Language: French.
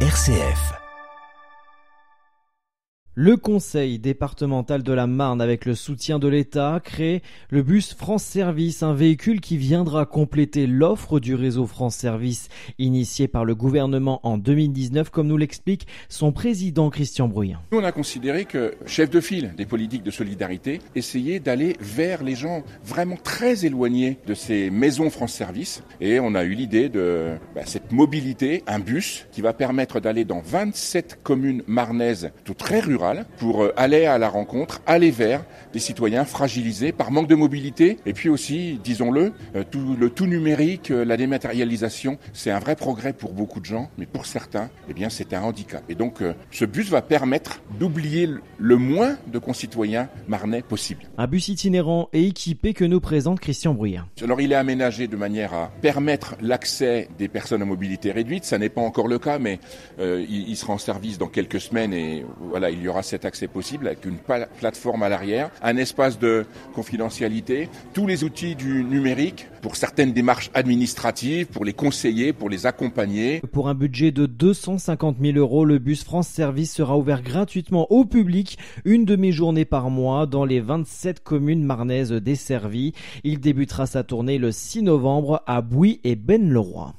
RCF. Le conseil départemental de la Marne, avec le soutien de l'État, crée le bus France Service, un véhicule qui viendra compléter l'offre du réseau France Service initié par le gouvernement en 2019, comme nous l'explique son président Christian Bruyant. Nous, on a considéré que, chef de file des politiques de solidarité, essayer d'aller vers les gens vraiment très éloignés de ces maisons France Service. Et on a eu l'idée de bah, cette mobilité, un bus qui va permettre d'aller dans 27 communes marnaises, tout très rurales, pour euh, aller à la rencontre, aller vers des citoyens fragilisés par manque de mobilité et puis aussi, disons-le, euh, tout, le tout numérique, euh, la dématérialisation, c'est un vrai progrès pour beaucoup de gens, mais pour certains, eh bien, c'est un handicap. Et donc, ce bus va permettre d'oublier le moins de concitoyens marnais possible. Un bus itinérant et équipé que nous présente Christian Bruyant. Alors, il est aménagé de manière à permettre l'accès des personnes à mobilité réduite. Ça n'est pas encore le cas, mais euh, il, il, sera en service dans quelques semaines et voilà, il y cet accès possible avec une plateforme à l'arrière, un espace de confidentialité, tous les outils du numérique pour certaines démarches administratives, pour les conseiller, pour les accompagner. Pour un budget de 250 000 euros, le bus France Service sera ouvert gratuitement au public une demi-journée par mois dans les 27 communes marnaises desservies. Il débutera sa tournée le 6 novembre à Bouy et Ben-le-Roi.